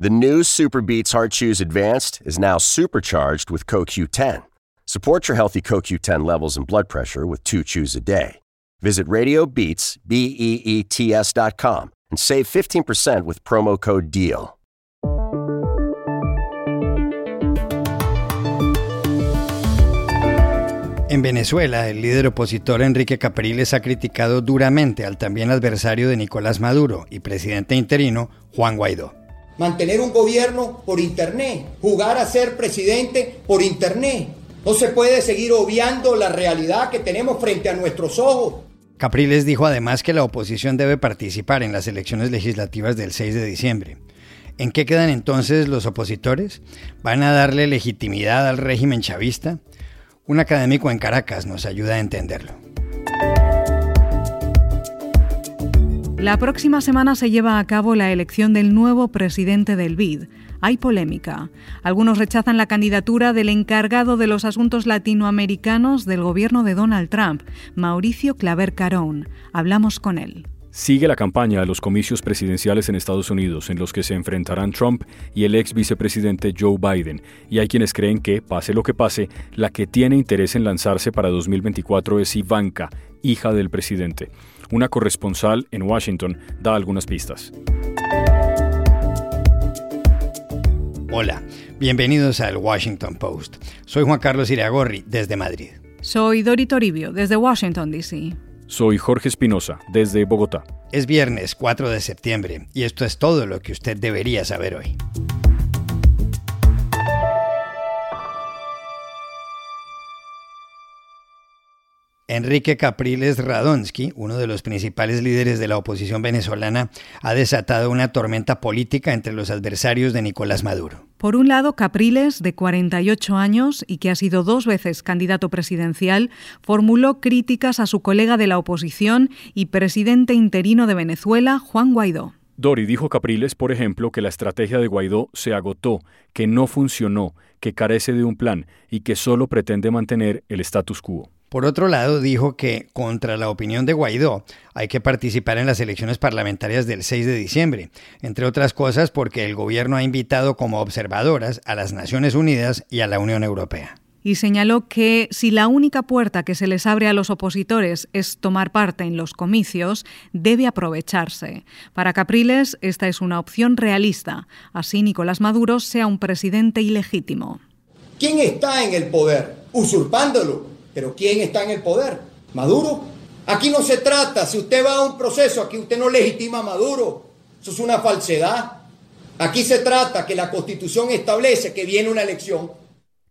The new Super Beats Heart Chews Advanced is now supercharged with CoQ10. Support your healthy CoQ10 levels and blood pressure with two chews a day. Visit RadioBeats, B-E-E-T-S dot com and save 15% with promo code DEAL. En Venezuela, el líder opositor Enrique Capriles ha criticado duramente al también adversario de Nicolás Maduro y presidente interino Juan Guaidó mantener un gobierno por Internet, jugar a ser presidente por Internet. No se puede seguir obviando la realidad que tenemos frente a nuestros ojos. Capriles dijo además que la oposición debe participar en las elecciones legislativas del 6 de diciembre. ¿En qué quedan entonces los opositores? ¿Van a darle legitimidad al régimen chavista? Un académico en Caracas nos ayuda a entenderlo. La próxima semana se lleva a cabo la elección del nuevo presidente del BID. Hay polémica. Algunos rechazan la candidatura del encargado de los asuntos latinoamericanos del gobierno de Donald Trump, Mauricio Claver Carón. Hablamos con él. Sigue la campaña de los comicios presidenciales en Estados Unidos, en los que se enfrentarán Trump y el ex vicepresidente Joe Biden, y hay quienes creen que, pase lo que pase, la que tiene interés en lanzarse para 2024 es Ivanka, hija del presidente. Una corresponsal en Washington da algunas pistas. Hola, bienvenidos al Washington Post. Soy Juan Carlos Iriagorri, desde Madrid. Soy Dori Toribio, desde Washington, D.C. Soy Jorge Espinosa, desde Bogotá. Es viernes 4 de septiembre y esto es todo lo que usted debería saber hoy. Enrique Capriles Radonsky, uno de los principales líderes de la oposición venezolana, ha desatado una tormenta política entre los adversarios de Nicolás Maduro. Por un lado, Capriles, de 48 años y que ha sido dos veces candidato presidencial, formuló críticas a su colega de la oposición y presidente interino de Venezuela, Juan Guaidó. Dori dijo Capriles, por ejemplo, que la estrategia de Guaidó se agotó, que no funcionó, que carece de un plan y que solo pretende mantener el status quo. Por otro lado, dijo que, contra la opinión de Guaidó, hay que participar en las elecciones parlamentarias del 6 de diciembre, entre otras cosas porque el gobierno ha invitado como observadoras a las Naciones Unidas y a la Unión Europea. Y señaló que si la única puerta que se les abre a los opositores es tomar parte en los comicios, debe aprovecharse. Para Capriles, esta es una opción realista. Así Nicolás Maduro sea un presidente ilegítimo. ¿Quién está en el poder? Usurpándolo pero ¿quién está en el poder? Maduro. Aquí no se trata, si usted va a un proceso, aquí usted no legitima a Maduro. Eso es una falsedad. Aquí se trata que la constitución establece que viene una elección.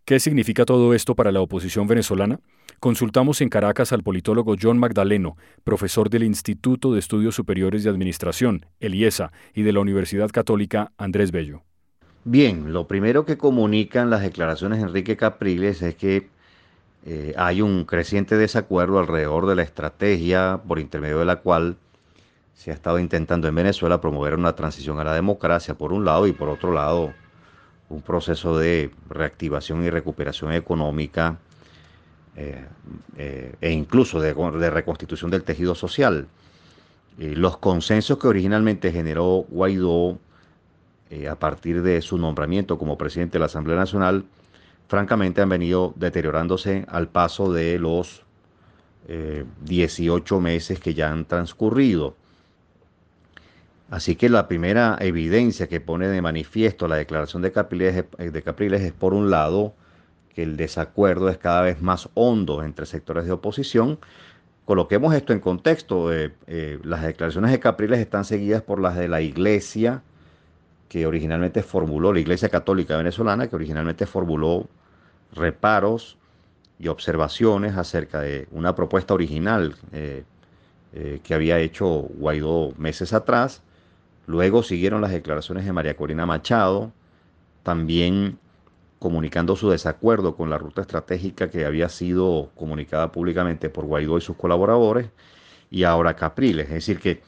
¿Qué significa todo esto para la oposición venezolana? Consultamos en Caracas al politólogo John Magdaleno, profesor del Instituto de Estudios Superiores de Administración, el IESA, y de la Universidad Católica Andrés Bello. Bien, lo primero que comunican las declaraciones de Enrique Capriles es que eh, hay un creciente desacuerdo alrededor de la estrategia por intermedio de la cual se ha estado intentando en Venezuela promover una transición a la democracia por un lado y por otro lado un proceso de reactivación y recuperación económica eh, eh, e incluso de, reconstitución del tejido social. los consensos que originalmente generó Guaidó a partir de su nombramiento como presidente de la Asamblea Nacional francamente han venido deteriorándose al paso de los 18 eh, meses que ya han transcurrido. Así que la primera evidencia que pone de manifiesto la declaración de Capriles, de Capriles es, por un lado, que el desacuerdo es cada vez más hondo entre sectores de oposición. Coloquemos esto en contexto. Eh, eh, las declaraciones de Capriles están seguidas por las de la Iglesia, que originalmente formuló, la Iglesia Católica Venezolana, que originalmente formuló reparos y observaciones acerca de una propuesta original eh, eh, que había hecho Guaidó meses atrás. Luego siguieron las declaraciones de María Corina Machado, también comunicando su desacuerdo con la ruta estratégica que había sido comunicada públicamente por Guaidó y sus colaboradores, y ahora Capriles. Es decir, que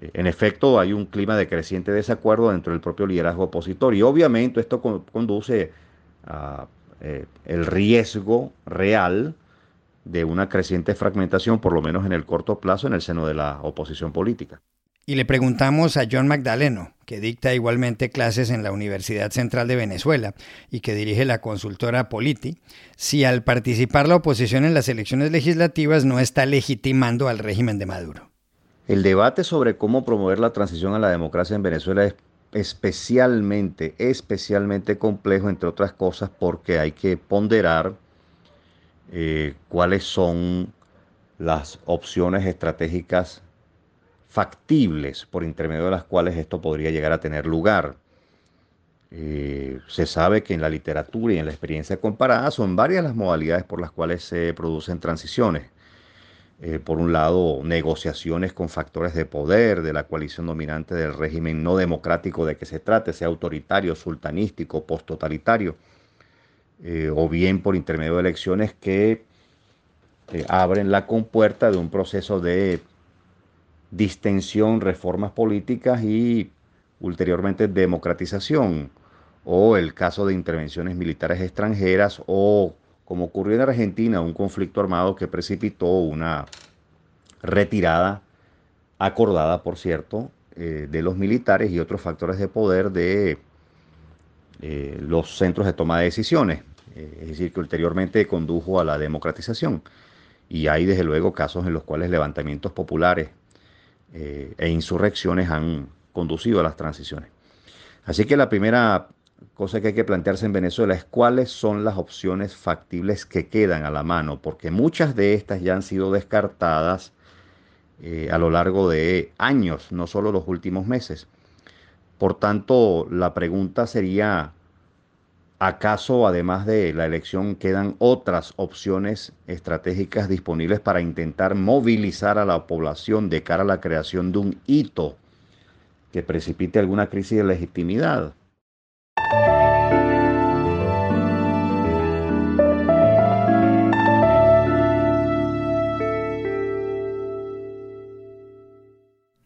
en efecto hay un clima de creciente desacuerdo dentro del propio liderazgo opositor, y obviamente esto conduce a eh, el riesgo real de una creciente fragmentación, por lo menos en el corto plazo, en el seno de la oposición política. Y le preguntamos a John Magdaleno, que dicta igualmente clases en la Universidad Central de Venezuela y que dirige la consultora Politi, si al participar la oposición en las elecciones legislativas no está legitimando al régimen de Maduro. El debate sobre cómo promover la transición a la democracia en Venezuela es especialmente, especialmente complejo, entre otras cosas, porque hay que ponderar eh, cuáles son las opciones estratégicas factibles por intermedio de las cuales esto podría llegar a tener lugar. Eh, se sabe que en la literatura y en la experiencia comparada son varias las modalidades por las cuales se producen transiciones. Eh, por un lado, negociaciones con factores de poder de la coalición dominante del régimen no democrático de que se trate, sea autoritario, sultanístico, posttotalitario, eh, o bien por intermedio de elecciones que abren la compuerta de un proceso de distensión, reformas políticas y ulteriormente democratización, o el caso de intervenciones militares extranjeras, o como ocurrió en Argentina, un conflicto armado que precipitó una retirada acordada, por cierto, eh, de los militares y otros factores de poder de eh, los centros de toma de decisiones, eh, es decir, que ulteriormente condujo a la democratización. Y hay desde luego casos en los cuales levantamientos populares e insurrecciones han conducido a las transiciones. Así que la primera cosa que hay que plantearse en Venezuela es cuáles son las opciones factibles que quedan a la mano, porque muchas de estas ya han sido descartadas eh, a lo largo de años, no solo los últimos meses. Por tanto, la pregunta sería, ¿Acaso además de la elección quedan otras opciones estratégicas disponibles para intentar movilizar a la población de cara a la creación de un hito que precipite alguna crisis de legitimidad?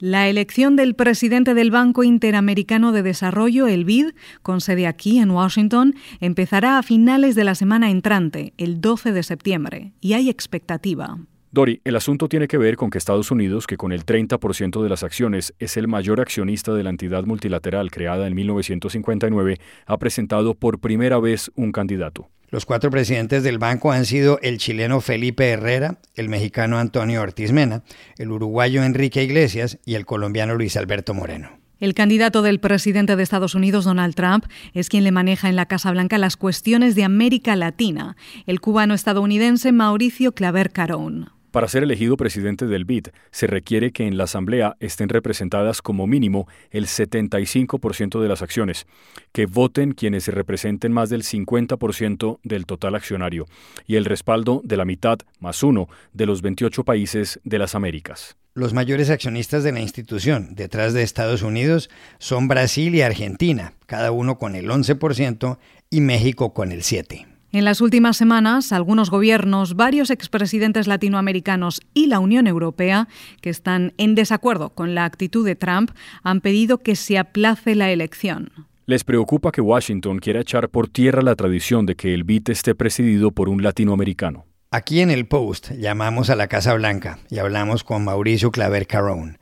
La elección del presidente del Banco Interamericano de Desarrollo, el BID, con sede aquí en Washington, empezará a finales de la semana entrante, el 12 de septiembre, y hay expectativa. Dori, el asunto tiene que ver con que Estados Unidos, que con el 30% de las acciones es el mayor accionista de la entidad multilateral creada en 1959, ha presentado por primera vez un candidato. Los cuatro presidentes del banco han sido el chileno Felipe Herrera, el mexicano Antonio Ortiz Mena, el uruguayo Enrique Iglesias y el colombiano Luis Alberto Moreno. El candidato del presidente de Estados Unidos, Donald Trump, es quien le maneja en la Casa Blanca las cuestiones de América Latina, el cubano estadounidense Mauricio Claver Carón. Para ser elegido presidente del BID, se requiere que en la Asamblea estén representadas como mínimo el 75% de las acciones, que voten quienes representen más del 50% del total accionario y el respaldo de la mitad más uno de los 28 países de las Américas. Los mayores accionistas de la institución, detrás de Estados Unidos, son Brasil y Argentina, cada uno con el 11% y México con el 7%. En las últimas semanas, algunos gobiernos, varios expresidentes latinoamericanos y la Unión Europea, que están en desacuerdo con la actitud de Trump, han pedido que se aplace la elección. Les preocupa que Washington quiera echar por tierra la tradición de que el BIT esté presidido por un latinoamericano. Aquí en el Post llamamos a la Casa Blanca y hablamos con Mauricio Claver Carón.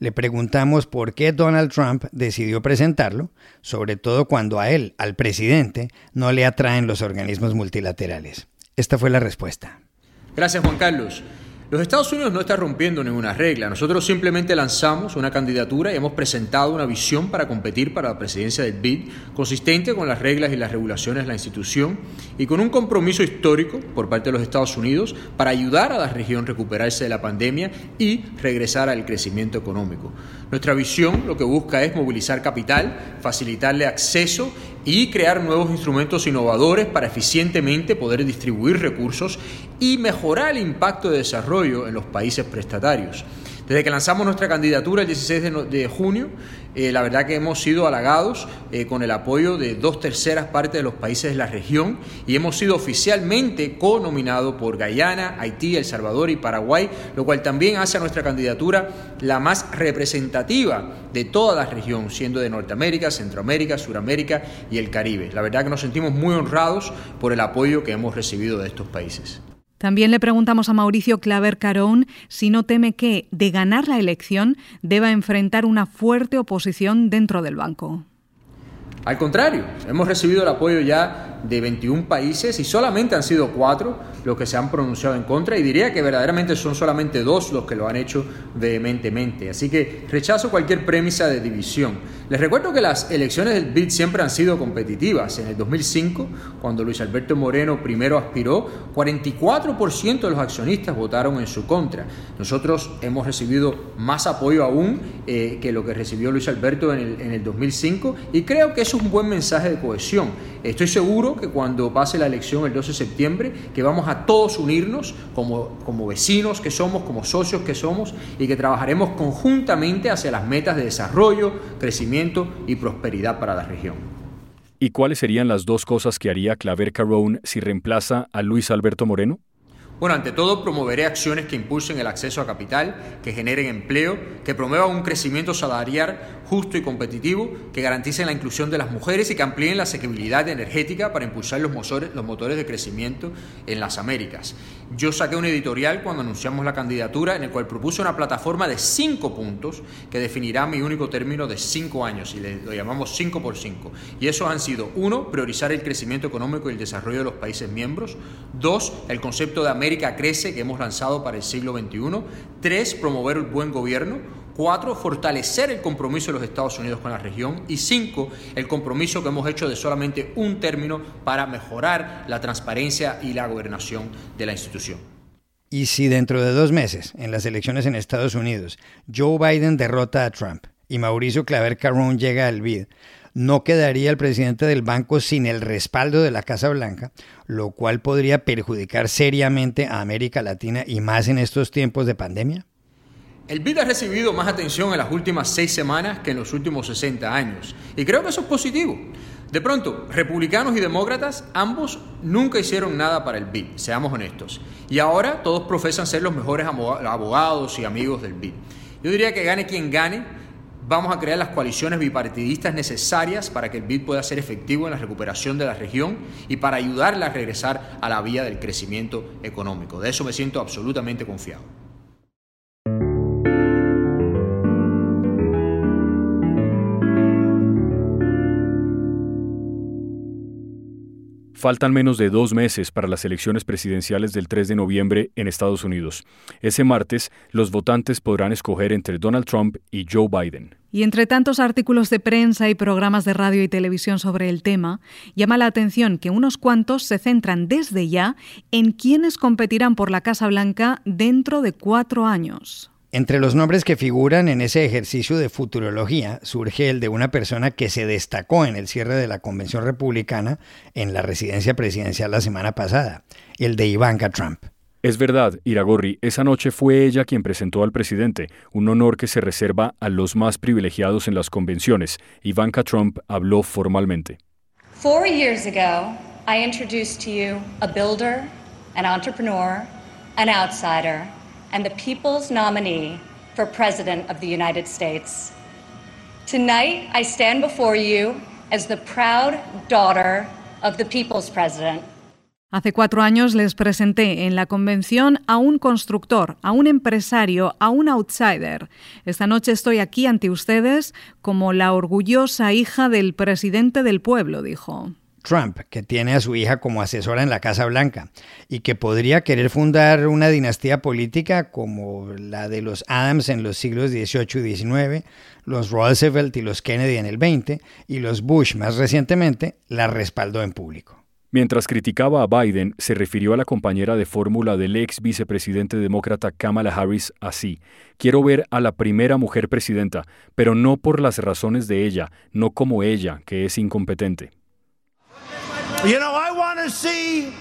Le preguntamos por qué Donald Trump decidió presentarlo, sobre todo cuando a él, al presidente, no le atraen los organismos multilaterales. Esta fue la respuesta. Gracias, Juan Carlos. Los Estados Unidos no están rompiendo ninguna regla. Nosotros simplemente lanzamos una candidatura y hemos presentado una visión para competir para la presidencia del BID, consistente con las reglas y las regulaciones de la institución y con un compromiso histórico por parte de los Estados Unidos para ayudar a la región a recuperarse de la pandemia y regresar al crecimiento económico. Nuestra visión lo que busca es movilizar capital, facilitarle acceso y crear nuevos instrumentos innovadores para eficientemente poder distribuir recursos y mejorar el impacto de desarrollo en los países prestatarios. Desde que lanzamos nuestra candidatura el 16 de, junio, eh, la verdad que hemos sido halagados eh, con el apoyo de dos terceras partes de los países de la región y hemos sido oficialmente co-nominados por Guyana, Haití, El Salvador y Paraguay, lo cual también hace a nuestra candidatura la más representativa de toda la región, siendo de Norteamérica, Centroamérica, Suramérica y el Caribe. La verdad que nos sentimos muy honrados por el apoyo que hemos recibido de estos países. También le preguntamos a Mauricio Claver Carón si no teme que, de ganar la elección, deba enfrentar una fuerte oposición dentro del banco. Al contrario, hemos recibido el apoyo ya de 21 países y solamente han sido cuatro los que se han pronunciado en contra y diría que verdaderamente son solamente dos los que lo han hecho vehementemente. Así que rechazo cualquier premisa de división. Les recuerdo que las elecciones del BID siempre han sido competitivas. En el 2005, cuando Luis Alberto Moreno primero aspiró, 44% de los accionistas votaron en su contra. Nosotros hemos recibido más apoyo aún eh, que lo que recibió Luis Alberto en el, en el 2005 y creo que es un buen mensaje de cohesión. Estoy seguro que cuando pase la elección el 12 de septiembre, que vamos a todos unirnos como, como vecinos que somos, como socios que somos, y que trabajaremos conjuntamente hacia las metas de desarrollo, crecimiento y prosperidad para la región. ¿Y cuáles serían las dos cosas que haría Claver Carrón si reemplaza a Luis Alberto Moreno? Bueno, ante todo promoveré acciones que impulsen el acceso a capital, que generen empleo, que promuevan un crecimiento salarial justo y competitivo, que garanticen la inclusión de las mujeres y que amplíen la asequibilidad energética para impulsar los motores, los motores de crecimiento en las Américas. Yo saqué un editorial cuando anunciamos la candidatura en el cual propuse una plataforma de cinco puntos que definirá mi único término de cinco años y lo llamamos 5 por 5. Y esos han sido, uno, priorizar el crecimiento económico y el desarrollo de los países miembros. Dos, el concepto de América crece que hemos lanzado para el siglo XXI. Tres, promover el buen gobierno. Cuatro, fortalecer el compromiso de los Estados Unidos con la región. Y cinco, el compromiso que hemos hecho de solamente un término para mejorar la transparencia y la gobernación de la institución. Y si dentro de dos meses, en las elecciones en Estados Unidos, Joe Biden derrota a Trump y Mauricio Claver Carrón llega al BID, no quedaría el presidente del banco sin el respaldo de la Casa Blanca, lo cual podría perjudicar seriamente a América Latina y más en estos tiempos de pandemia? El BID ha recibido más atención en las últimas seis semanas que en los últimos 60 años. Y creo que eso es positivo. De pronto, republicanos y demócratas, ambos nunca hicieron nada para el BID, seamos honestos. Y ahora todos profesan ser los mejores abogados y amigos del BID. Yo diría que gane quien gane, vamos a crear las coaliciones bipartidistas necesarias para que el BID pueda ser efectivo en la recuperación de la región y para ayudarla a regresar a la vía del crecimiento económico. De eso me siento absolutamente confiado. Faltan menos de dos meses para las elecciones presidenciales del 3 de noviembre en Estados Unidos. Ese martes, los votantes podrán escoger entre Donald Trump y Joe Biden. Y entre tantos artículos de prensa y programas de radio y televisión sobre el tema, llama la atención que unos cuantos se centran desde ya en quiénes competirán por la Casa Blanca dentro de cuatro años. Entre los nombres que figuran en ese ejercicio de futurología surge el de una persona que se destacó en el cierre de la convención republicana en la residencia presidencial la semana pasada, el de Ivanka Trump. Es verdad, Iragorri, esa noche fue ella quien presentó al presidente, un honor que se reserva a los más privilegiados en las convenciones. Ivanka Trump habló formalmente. Four years ago, I introduced to you a builder, an entrepreneur, an outsider and the people's nominee for President of the United States. Tonight, I stand before you as the proud daughter of the People's President. Hace cuatro años les presenté en la convención a un constructor, a un empresario, a un outsider. Esta noche estoy aquí ante ustedes como la orgullosa hija del presidente del pueblo, dijo. Trump, que tiene a su hija como asesora en la Casa Blanca y que podría querer fundar una dinastía política como la de los Adams en los siglos XVIII y XIX, los Roosevelt y los Kennedy en el XX y los Bush más recientemente, la respaldó en público. Mientras criticaba a Biden, se refirió a la compañera de fórmula del ex vicepresidente demócrata Kamala Harris así. Quiero ver a la primera mujer presidenta, pero no por las razones de ella, no como ella, que es incompetente. You know, I want to see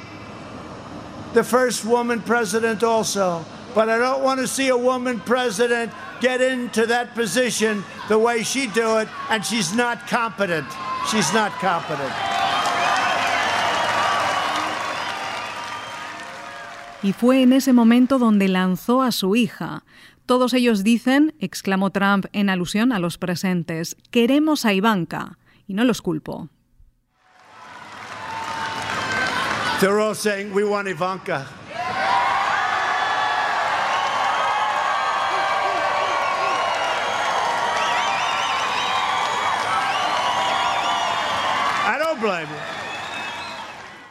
the first woman president also, but I don't want to see a woman president get into that position the way she do it, and she's not competent. She's not competent. Y fue en ese momento donde lanzó a su hija. Todos ellos dicen, exclamó Trump en alusión a los presentes, queremos a Ivanka. Y no los culpo. Saying, We want Ivanka.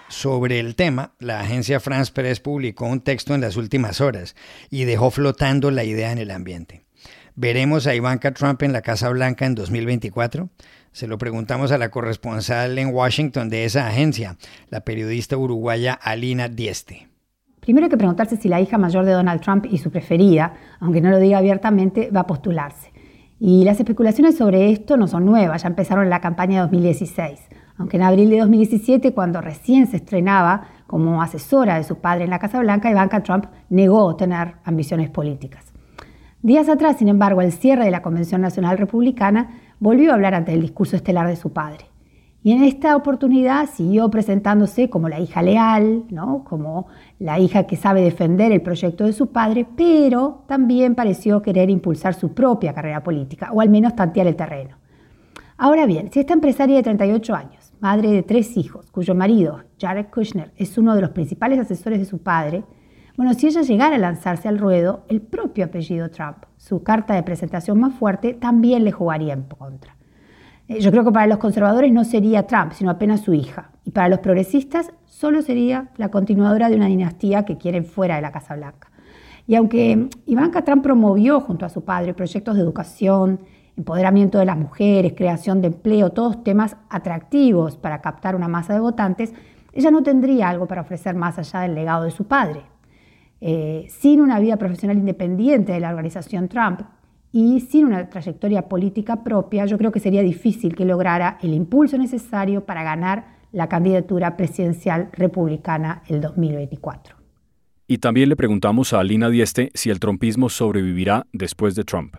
Sobre el tema, la agencia France Press publicó un texto en las últimas horas y dejó flotando la idea en el ambiente. ¿Veremos a Ivanka Trump en la Casa Blanca en 2024? Se lo preguntamos a la corresponsal en Washington de esa agencia, la periodista uruguaya Alina Dieste. Primero hay que preguntarse si la hija mayor de Donald Trump y su preferida, aunque no lo diga abiertamente, va a postularse. Y las especulaciones sobre esto no son nuevas, ya empezaron en la campaña de 2016. Aunque en abril de 2017, cuando recién se estrenaba como asesora de su padre en la Casa Blanca, Ivanka Trump negó tener ambiciones políticas. Días atrás, sin embargo, al cierre de la Convención Nacional Republicana, volvió a hablar ante el discurso estelar de su padre. Y en esta oportunidad siguió presentándose como la hija leal, ¿no? como la hija que sabe defender el proyecto de su padre, pero también pareció querer impulsar su propia carrera política, o al menos tantear el terreno. Ahora bien, si esta empresaria de 38 años, madre de tres hijos, cuyo marido, Jared Kushner, es uno de los principales asesores de su padre, bueno, si ella llegara a lanzarse al ruedo, el propio apellido Trump, su carta de presentación más fuerte, también le jugaría en contra. Eh, yo creo que para los conservadores no sería Trump, sino apenas su hija. Y para los progresistas solo sería la continuadora de una dinastía que quieren fuera de la Casa Blanca. Y aunque Ivanka Trump promovió junto a su padre proyectos de educación, empoderamiento de las mujeres, creación de empleo, todos temas atractivos para captar una masa de votantes, ella no tendría algo para ofrecer más allá del legado de su padre. Eh, sin una vida profesional independiente de la organización Trump, y sin una trayectoria política propia, yo creo que sería difícil que lograra el impulso necesario para ganar la candidatura presidencial republicana el 2024. Y también le preguntamos a Alina Dieste si el trumpismo sobrevivirá después de Trump.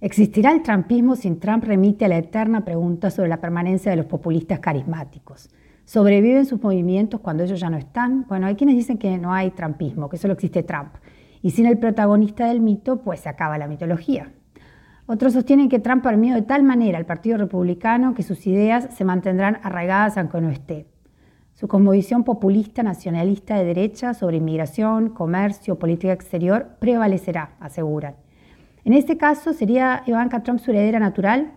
¿Existirá el trumpismo sin Trump? Remite a la eterna pregunta sobre la permanencia de los populistas carismáticos. ¿Sobreviven sus movimientos cuando ellos ya no están? Bueno, hay quienes dicen que no hay trumpismo, que solo existe Trump. Y sin el protagonista del mito, pues se acaba la mitología. Otros sostienen que Trump permeó de tal manera al Partido Republicano que sus ideas se mantendrán arraigadas aunque no esté. Su cosmovisión populista nacionalista de derecha sobre inmigración, comercio, política exterior prevalecerá, aseguran. En este caso, ¿sería Ivanka Trump su heredera natural?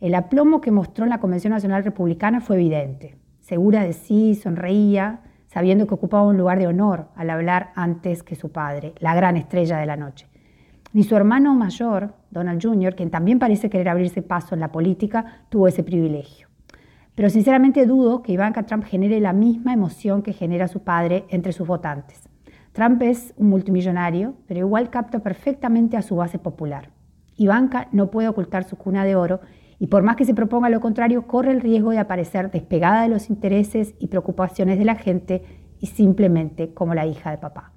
El aplomo que mostró en la Convención Nacional Republicana fue evidente. Segura de sí, sonreía, sabiendo que ocupaba un lugar de honor al hablar antes que su padre, la gran estrella de la noche. Ni su hermano mayor, Donald Jr., quien también parece querer abrirse paso en la política, tuvo ese privilegio. Pero sinceramente dudo que Ivanka Trump genere la misma emoción que genera su padre entre sus votantes. Trump es un multimillonario, pero igual capta perfectamente a su base popular. Ivanka no puede ocultar su cuna de oro y por más que se proponga lo contrario, corre el riesgo de aparecer despegada de los intereses y preocupaciones de la gente y simplemente como la hija de papá.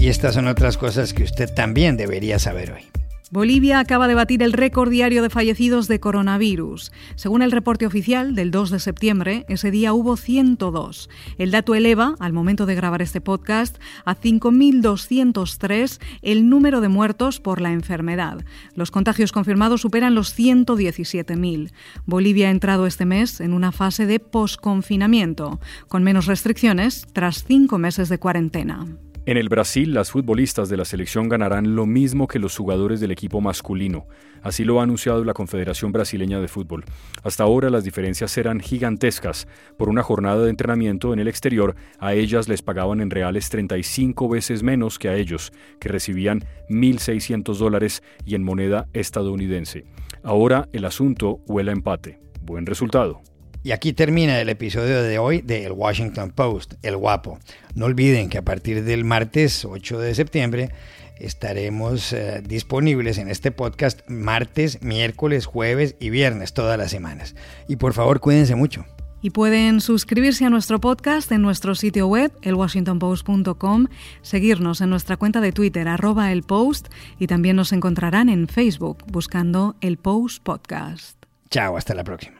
Y estas son otras cosas que usted también debería saber hoy. Bolivia acaba de batir el récord diario de fallecidos de coronavirus. Según el reporte oficial del 2 de septiembre, ese día hubo 102. El dato eleva, al momento de grabar este podcast, a 5.203 el número de muertos por la enfermedad. Los contagios confirmados superan los 117.000. Bolivia ha entrado este mes en una fase de posconfinamiento, con menos restricciones tras cinco meses de cuarentena. En el Brasil, las futbolistas de la selección ganarán lo mismo que los jugadores del equipo masculino. Así lo ha anunciado la Confederación Brasileña de Fútbol. Hasta ahora las diferencias eran gigantescas. Por una jornada de entrenamiento en el exterior, a ellas les pagaban en reales 35 veces menos que a ellos, que recibían 1.600 dólares y en moneda estadounidense. Ahora el asunto huele a empate. Buen resultado. Y aquí termina el episodio de hoy de El Washington Post, El Guapo. No olviden que a partir del martes 8 de septiembre estaremos eh, disponibles en este podcast martes, miércoles, jueves y viernes todas las semanas. Y por favor, cuídense mucho. Y pueden suscribirse a nuestro podcast en nuestro sitio web, elwashingtonpost.com, seguirnos en nuestra cuenta de Twitter, arroba el post, y también nos encontrarán en Facebook buscando el Post Podcast. Chao, hasta la próxima.